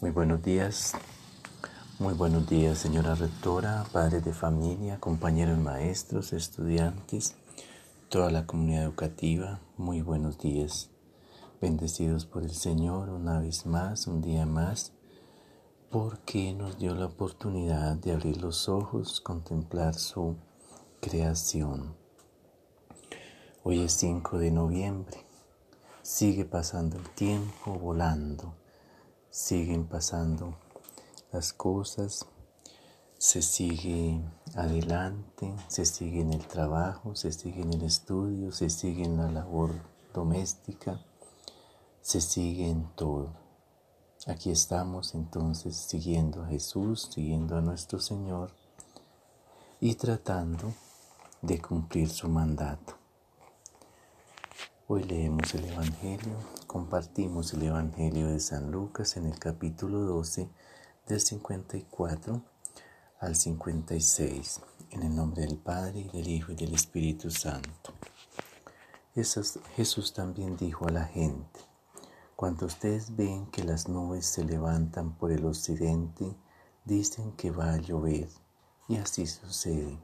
Muy buenos días, muy buenos días señora rectora, padres de familia, compañeros maestros, estudiantes, toda la comunidad educativa, muy buenos días. Bendecidos por el Señor una vez más, un día más, porque nos dio la oportunidad de abrir los ojos, contemplar su creación. Hoy es 5 de noviembre, sigue pasando el tiempo volando siguen pasando las cosas, se sigue adelante, se sigue en el trabajo, se sigue en el estudio, se sigue en la labor doméstica, se sigue en todo. Aquí estamos entonces siguiendo a Jesús, siguiendo a nuestro Señor y tratando de cumplir su mandato. Hoy leemos el Evangelio, compartimos el Evangelio de San Lucas en el capítulo 12 del 54 al 56, en el nombre del Padre, del Hijo y del Espíritu Santo. Jesús también dijo a la gente, cuando ustedes ven que las nubes se levantan por el occidente, dicen que va a llover, y así sucede.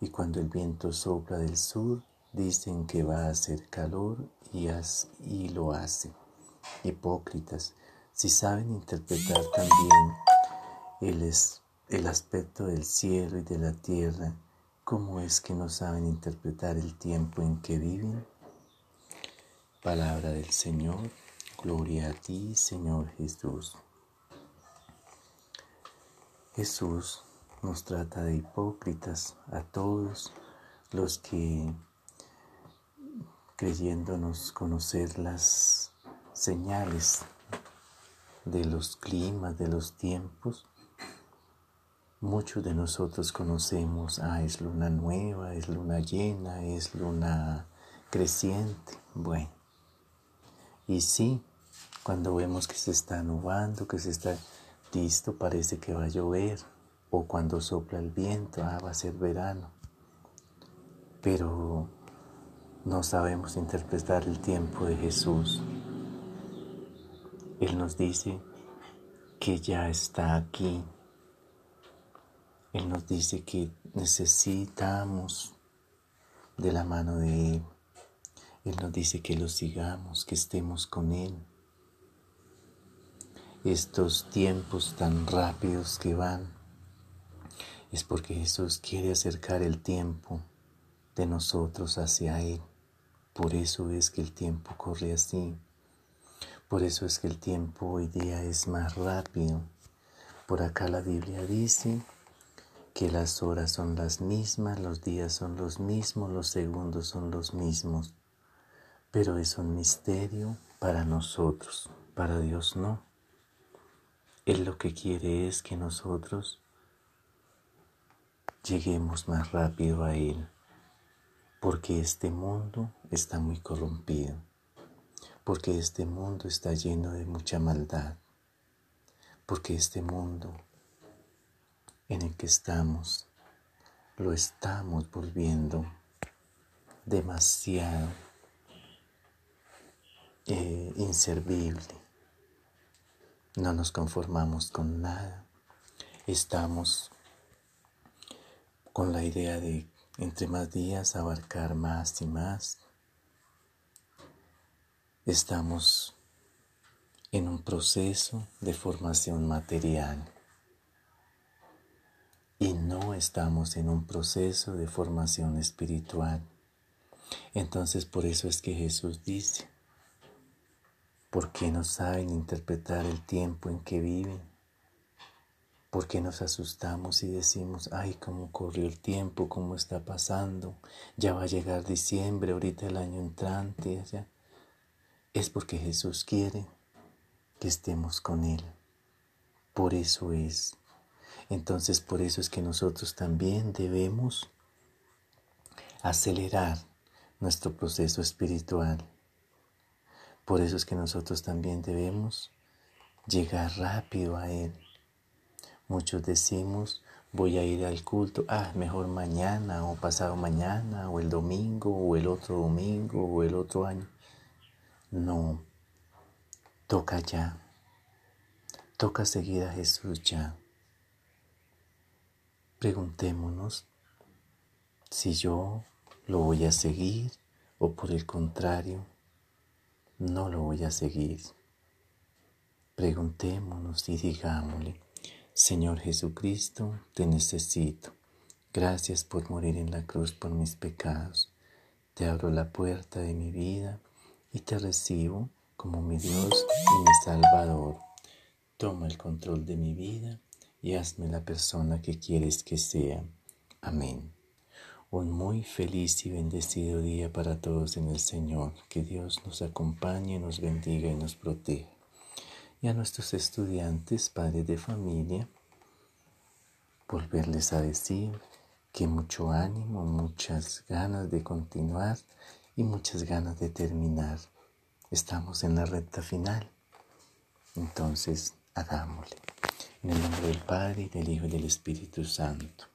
Y cuando el viento sopla del sur, Dicen que va a hacer calor y, y lo hace. Hipócritas, si saben interpretar también el, el aspecto del cielo y de la tierra, ¿cómo es que no saben interpretar el tiempo en que viven? Palabra del Señor, gloria a ti, Señor Jesús. Jesús nos trata de hipócritas a todos los que creyéndonos conocer las señales de los climas, de los tiempos. Muchos de nosotros conocemos, ah, es luna nueva, es luna llena, es luna creciente. Bueno, y sí, cuando vemos que se está nublando, que se está listo, parece que va a llover, o cuando sopla el viento, ah, va a ser verano. Pero no sabemos interpretar el tiempo de Jesús. Él nos dice que ya está aquí. Él nos dice que necesitamos de la mano de Él. Él nos dice que lo sigamos, que estemos con Él. Estos tiempos tan rápidos que van es porque Jesús quiere acercar el tiempo de nosotros hacia Él. Por eso es que el tiempo corre así. Por eso es que el tiempo hoy día es más rápido. Por acá la Biblia dice que las horas son las mismas, los días son los mismos, los segundos son los mismos. Pero es un misterio para nosotros, para Dios no. Él lo que quiere es que nosotros lleguemos más rápido a Él porque este mundo está muy corrompido, porque este mundo está lleno de mucha maldad, porque este mundo en el que estamos lo estamos volviendo demasiado eh, inservible. No nos conformamos con nada. Estamos con la idea de entre más días abarcar más y más. Estamos en un proceso de formación material y no estamos en un proceso de formación espiritual. Entonces por eso es que Jesús dice, ¿por qué no saben interpretar el tiempo en que viven? ¿Por qué nos asustamos y decimos, ay, cómo corrió el tiempo, cómo está pasando? Ya va a llegar diciembre, ahorita el año entrante, ya. Es porque Jesús quiere que estemos con Él. Por eso es. Entonces, por eso es que nosotros también debemos acelerar nuestro proceso espiritual. Por eso es que nosotros también debemos llegar rápido a Él Muchos decimos, voy a ir al culto, ah, mejor mañana o pasado mañana o el domingo o el otro domingo o el otro año. No, toca ya, Toca seguir a Jesús ya. Preguntémonos si yo lo voy a seguir o por el contrario, no lo voy a seguir. Preguntémonos y digámosle, Señor Jesucristo, te necesito. Gracias por morir en la cruz por mis pecados. Te abro la puerta de mi vida y te recibo como mi Dios y mi Salvador. Toma el control de mi vida y hazme la persona que quieres que sea. Amén. Un muy feliz y bendecido día para todos en el Señor. Que Dios nos acompañe, nos bendiga y nos proteja. Y a nuestros estudiantes, padres de familia, volverles a decir que mucho ánimo, muchas ganas de continuar y muchas ganas de terminar. Estamos en la recta final. Entonces, hagámosle. En el nombre del Padre, del Hijo y del Espíritu Santo.